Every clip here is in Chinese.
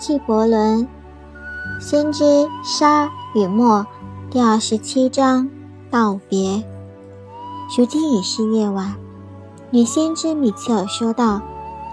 纪伯伦，先知沙与墨第二十七章道别。如今已是夜晚，女先知米切尔说道：“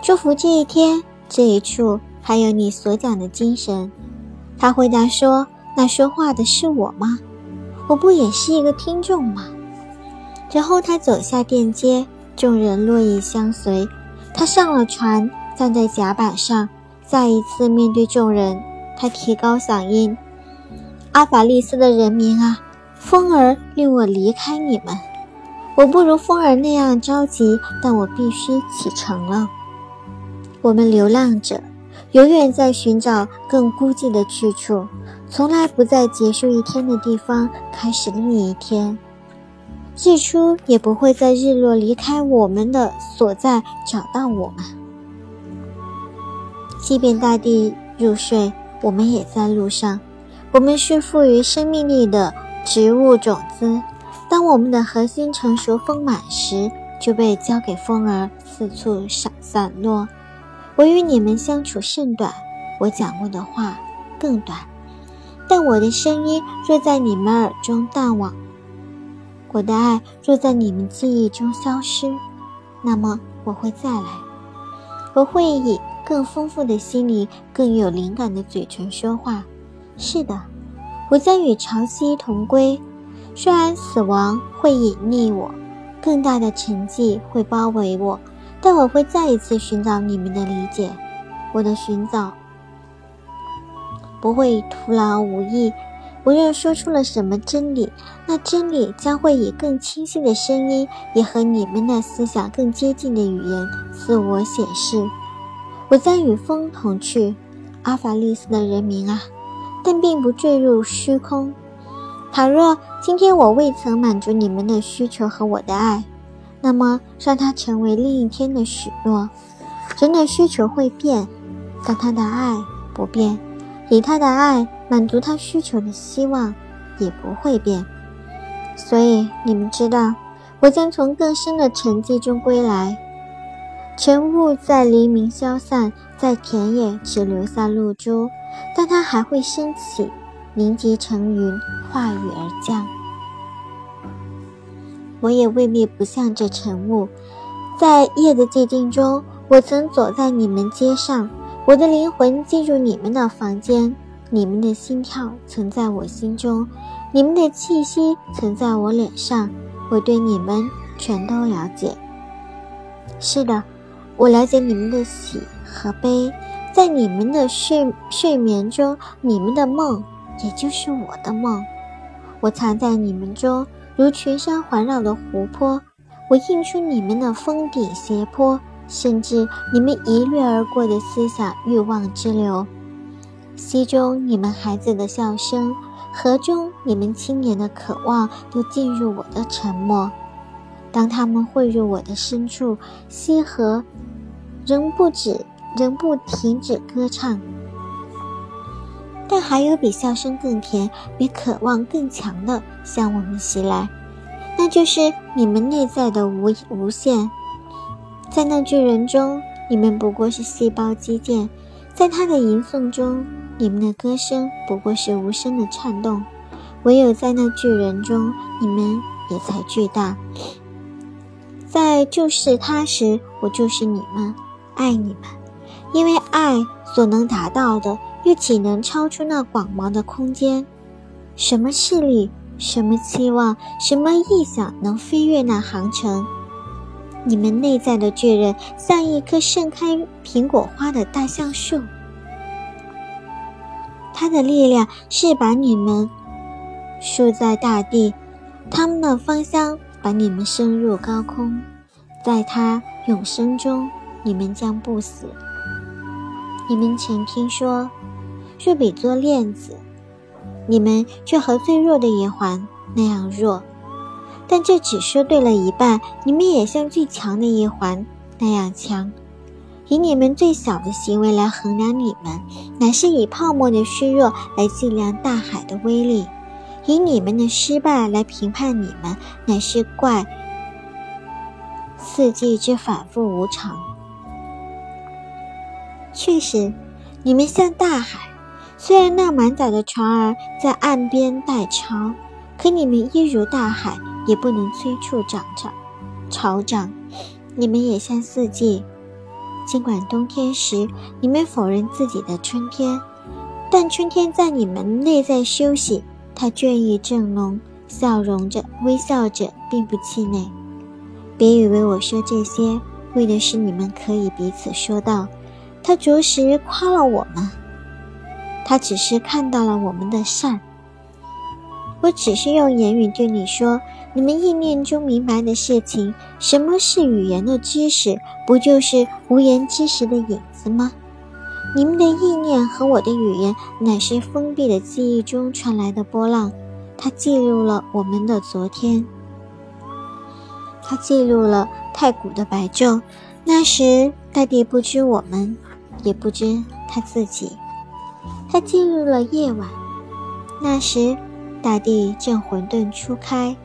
祝福这一天，这一处，还有你所讲的精神。”他回答说：“那说话的是我吗？我不也是一个听众吗？”然后他走下殿阶，众人络绎相随。他上了船，站在甲板上，再一次面对众人，他提高嗓音：“阿法利斯的人民啊，风儿令我离开你们。我不如风儿那样着急，但我必须启程了。我们流浪者，永远在寻找更孤寂的去处，从来不在结束一天的地方开始另一天。”日出也不会在日落离开我们的所在找到我们。即便大地入睡，我们也在路上。我们是赋予生命力的植物种子，当我们的核心成熟丰满时，就被交给风儿四处散散落。我与你们相处甚短，我讲过的话更短，但我的声音若在你们耳中淡忘。我的爱若在你们记忆中消失，那么我会再来。我会以更丰富的心灵、更有灵感的嘴唇说话。是的，我将与潮汐同归。虽然死亡会隐匿我，更大的沉寂会包围我，但我会再一次寻找你们的理解。我的寻找不会徒劳无益。无论说出了什么真理，那真理将会以更清晰的声音，以和你们的思想更接近的语言自我显示。我将与风同去，阿法利斯的人民啊，但并不坠入虚空。倘若今天我未曾满足你们的需求和我的爱，那么让它成为另一天的许诺。人的需求会变，但他的爱不变。以他的爱满足他需求的希望也不会变，所以你们知道，我将从更深的沉寂中归来。晨雾在黎明消散，在田野只留下露珠，但它还会升起，凝结成云，化雨而降。我也未必不像这晨雾，在夜的寂静中，我曾走在你们街上。我的灵魂进入你们的房间，你们的心跳曾在我心中，你们的气息曾在我脸上，我对你们全都了解。是的，我了解你们的喜和悲，在你们的睡睡眠中，你们的梦也就是我的梦。我藏在你们中，如群山环绕的湖泊，我映出你们的峰顶斜坡。甚至你们一掠而过的思想欲望之流，溪中你们孩子的笑声，河中你们青年的渴望，都进入我的沉默。当他们汇入我的深处，溪河仍不止，仍不停止歌唱。但还有比笑声更甜，比渴望更强的向我们袭来，那就是你们内在的无无限。在那巨人中，你们不过是细胞肌腱；在他的吟诵中，你们的歌声不过是无声的颤动。唯有在那巨人中，你们也才巨大。在注视他时，我注视你们，爱你们，因为爱所能达到的，又岂能超出那广袤的空间？什么势力，什么期望，什么意想，能飞越那航程？你们内在的巨人像一棵盛开苹果花的大橡树，它的力量是把你们竖在大地，它们的芳香把你们升入高空，在他永生中，你们将不死。你们曾听说，若比作链子，你们却和最弱的一环那样弱。但这只说对了一半，你们也像最强的一环那样强。以你们最小的行为来衡量你们，乃是以泡沫的虚弱来计量大海的威力；以你们的失败来评判你们，乃是怪四季之反复无常。确实，你们像大海，虽然那满载的船儿在岸边待潮，可你们一如大海，也不能催促涨潮潮涨。你们也像四季，尽管冬天时你们否认自己的春天，但春天在你们内在休息，他倦意正浓，笑容着，微笑着，并不气馁。别以为我说这些，为的是你们可以彼此说道。他着实夸了我们，他只是看到了我们的善。我只是用言语对你说，你们意念中明白的事情。什么是语言的知识？不就是无言知识的影子吗？你们的意念和我的语言，乃是封闭的记忆中传来的波浪。它记录了我们的昨天，它记录了太古的白昼。那时大地不知我们。也不知他自己，他进入了夜晚。那时，大地正混沌初开，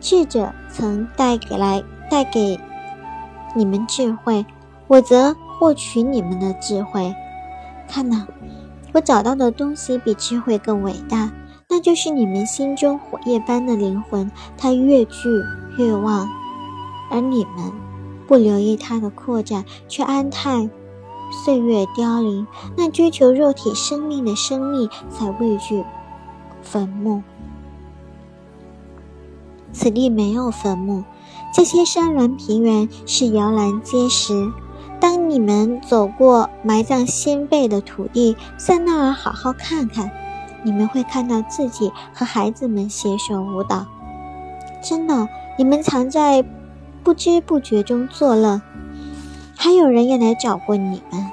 智者曾带给来带给你们智慧，我则获取你们的智慧。看呐，我找到的东西比智慧更伟大，那就是你们心中火焰般的灵魂，它越聚越旺，而你们不留意它的扩展，却安泰。岁月凋零，那追求肉体生命的生命才畏惧坟墓。此地没有坟墓，这些山峦平原是摇篮结实。当你们走过埋葬先辈的土地，在那儿好好看看，你们会看到自己和孩子们携手舞蹈。真的，你们藏在不知不觉中作乐。还有人也来找过你们，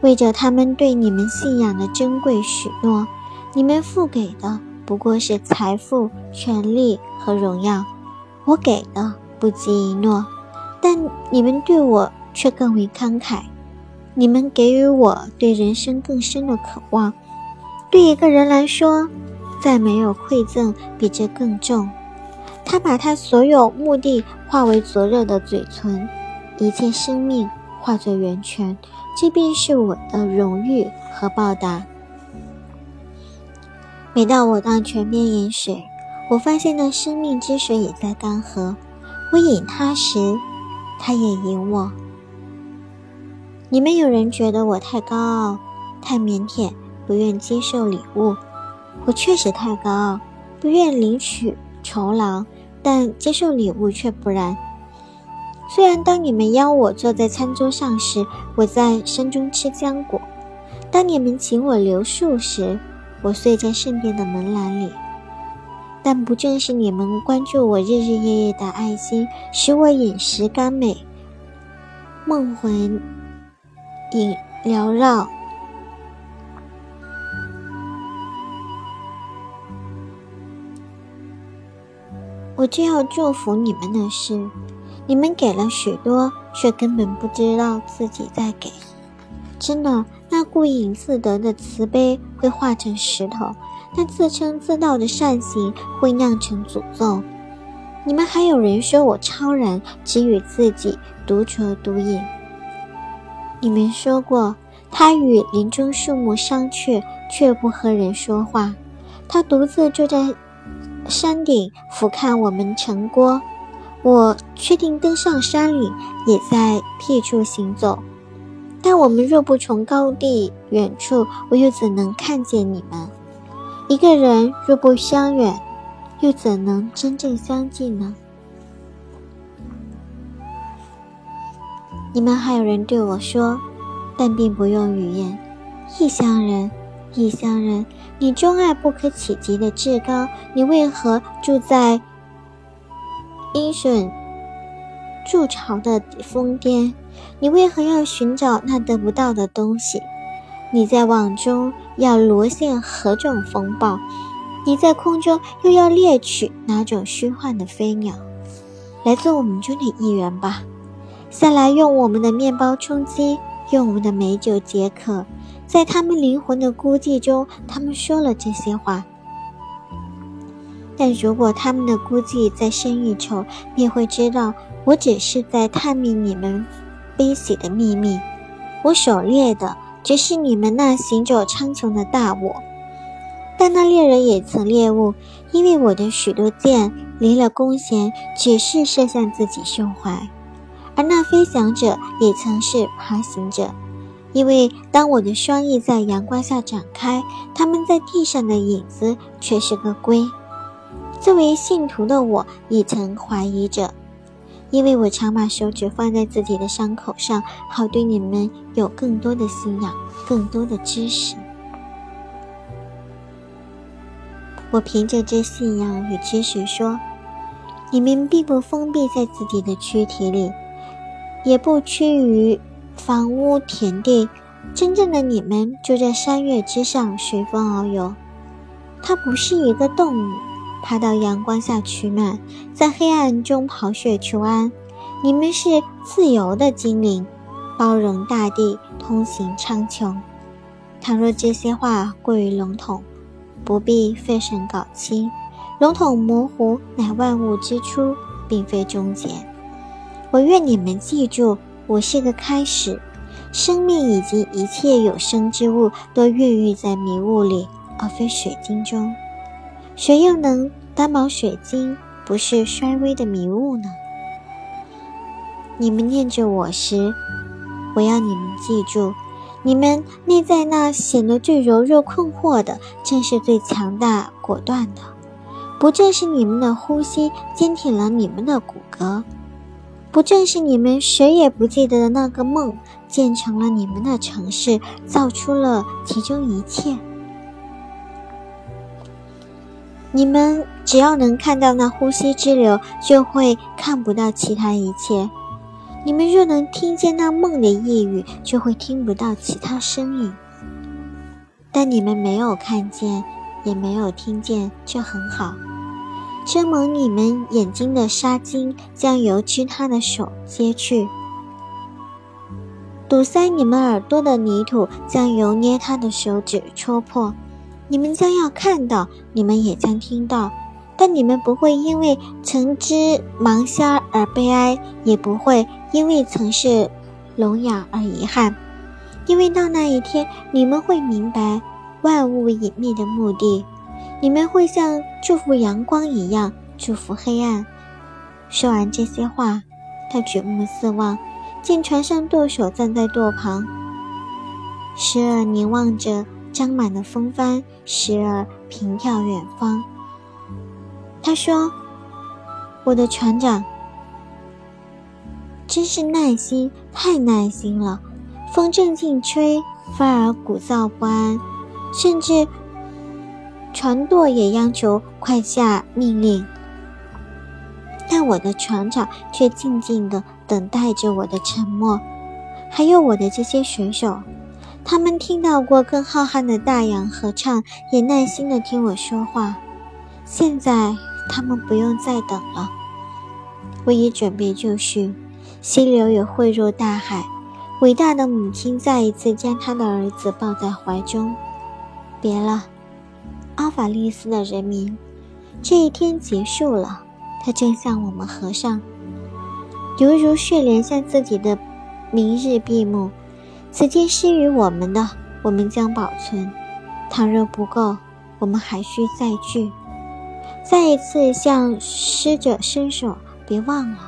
为着他们对你们信仰的珍贵许诺，你们付给的不过是财富、权力和荣耀。我给的不及一诺，但你们对我却更为慷慨。你们给予我对人生更深的渴望。对一个人来说，再没有馈赠比这更重。他把他所有目的化为灼热的嘴唇。一切生命化作源泉，这便是我的荣誉和报答。每到我当泉边饮水，我发现那生命之水也在干涸。我饮它时，它也饮我。你们有人觉得我太高傲、太腼腆，不愿接受礼物。我确实太高傲，不愿领取酬劳，但接受礼物却不然。虽然当你们邀我坐在餐桌上时，我在山中吃浆果；当你们请我留宿时，我睡在圣殿的门栏里。但不正是你们关注我日日夜夜的爱心，使我饮食甘美，梦魂影缭绕？我就要祝福你们的事。你们给了许多，却根本不知道自己在给。真的，那顾影自得的慈悲会化成石头，那自称自道的善行会酿成诅咒。你们还有人说我超然，只与自己独酌独饮。你们说过，他与林中树木相却，却不和人说话。他独自坐在山顶，俯瞰我们城郭。我确定登上山岭，也在僻处行走。但我们若不从高地远处，我又怎能看见你们？一个人若不相远，又怎能真正相近呢？你们还有人对我说，但并不用语言。异乡人，异乡人，你钟爱不可企及的至高，你为何住在？英顺筑巢的疯癫，你为何要寻找那得不到的东西？你在网中要罗现何种风暴？你在空中又要猎取哪种虚幻的飞鸟？来做我们中的一员吧！下来用我们的面包充饥，用我们的美酒解渴。在他们灵魂的孤寂中，他们说了这些话。但如果他们的孤寂再深一筹，便会知道我只是在探秘你们悲喜的秘密。我狩猎的只是你们那行走苍穹的大我。但那猎人也曾猎物，因为我的许多箭离了弓弦，只是射向自己胸怀；而那飞翔者也曾是爬行者，因为当我的双翼在阳光下展开，他们在地上的影子却是个龟。作为信徒的我，也曾怀疑着，因为我常把手指放在自己的伤口上，好对你们有更多的信仰，更多的知识。我凭着这信仰与知识说：“你们并不封闭在自己的躯体里，也不屈于房屋田地。真正的你们就在山岳之上，随风遨游。它不是一个动物，爬到阳光下取暖，在黑暗中刨雪求安。你们是自由的精灵，包容大地，通行苍穹。倘若这些话过于笼统，”不必费神搞清，笼统模糊乃万物之初，并非终结。我愿你们记住，我是个开始。生命以及一切有生之物都孕育在迷雾里，而非水晶中。谁又能担保水晶不是衰微的迷雾呢？你们念着我时，我要你们记住。你们内在那显得最柔弱困惑的，正是最强大果断的。不正是你们的呼吸坚挺了你们的骨骼？不正是你们谁也不记得的那个梦建成了你们的城市，造出了其中一切？你们只要能看到那呼吸之流，就会看不到其他一切。你们若能听见那梦的呓语，就会听不到其他声音。但你们没有看见，也没有听见，就很好。遮蒙你们眼睛的纱巾将由其他的手揭去；堵塞你们耳朵的泥土将由捏他的手指戳破。你们将要看到，你们也将听到。但你们不会因为曾知盲瞎而悲哀，也不会因为曾是聋哑而遗憾，因为到那一天，你们会明白万物隐秘的目的。你们会像祝福阳光一样祝福黑暗。说完这些话，他举目四望，见船上舵手站在舵旁，时而凝望着张满的风帆，时而平眺远方。他说：“我的船长，真是耐心，太耐心了。风正劲吹，反而鼓噪不安，甚至船舵也央求快下命令。但我的船长却静静地等待着我的沉默。还有我的这些水手，他们听到过更浩瀚的大洋合唱，也耐心地听我说话。现在。”他们不用再等了，我已准备就绪。溪流也汇入大海。伟大的母亲再一次将她的儿子抱在怀中。别了，阿法利斯的人民，这一天结束了。他正向我们合上，犹如血莲向自己的明日闭目。此间施予我们的，我们将保存；倘若不够，我们还需再聚。再一次向施者伸手，别忘了，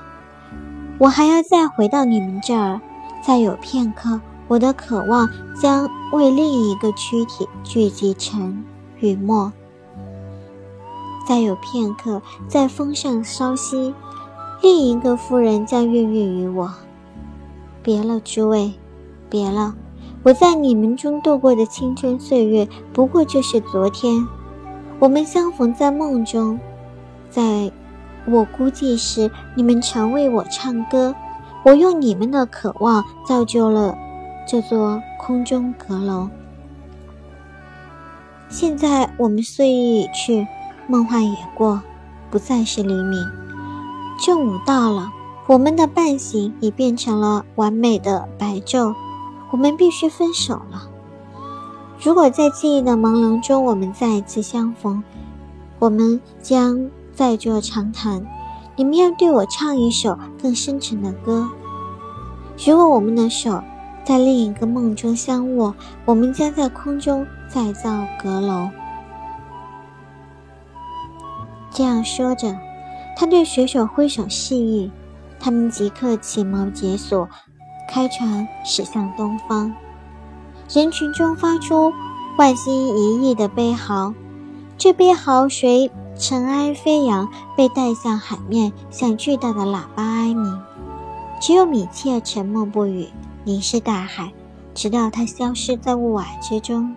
我还要再回到你们这儿。再有片刻，我的渴望将为另一个躯体聚集成雨墨。再有片刻，在风上稍息，另一个夫人将孕育于我。别了，诸位，别了，我在你们中度过的青春岁月，不过就是昨天。我们相逢在梦中，在我孤寂时，你们常为我唱歌。我用你们的渴望造就了这座空中阁楼。现在我们岁月已去，梦幻也过，不再是黎明。正午到了，我们的半醒已变成了完美的白昼。我们必须分手了。如果在记忆的朦胧中，我们再一次相逢，我们将再坐长谈。你们要对我唱一首更深沉的歌。如果我们的手在另一个梦中相握，我们将在空中再造阁楼。这样说着，他对水手挥手示意，他们即刻起锚解锁，开船驶向东方。人群中发出万心一意的悲嚎，这悲嚎随尘埃飞扬，被带向海面，像巨大的喇叭哀鸣。只有米切沉默不语，凝视大海，直到它消失在雾霭之中。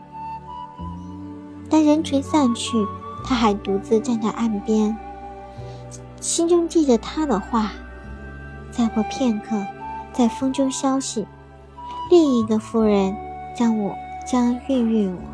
当人群散去，他还独自站在岸边，心中记着他的话。再过片刻，在风中消息，另一个夫人将我将孕育我。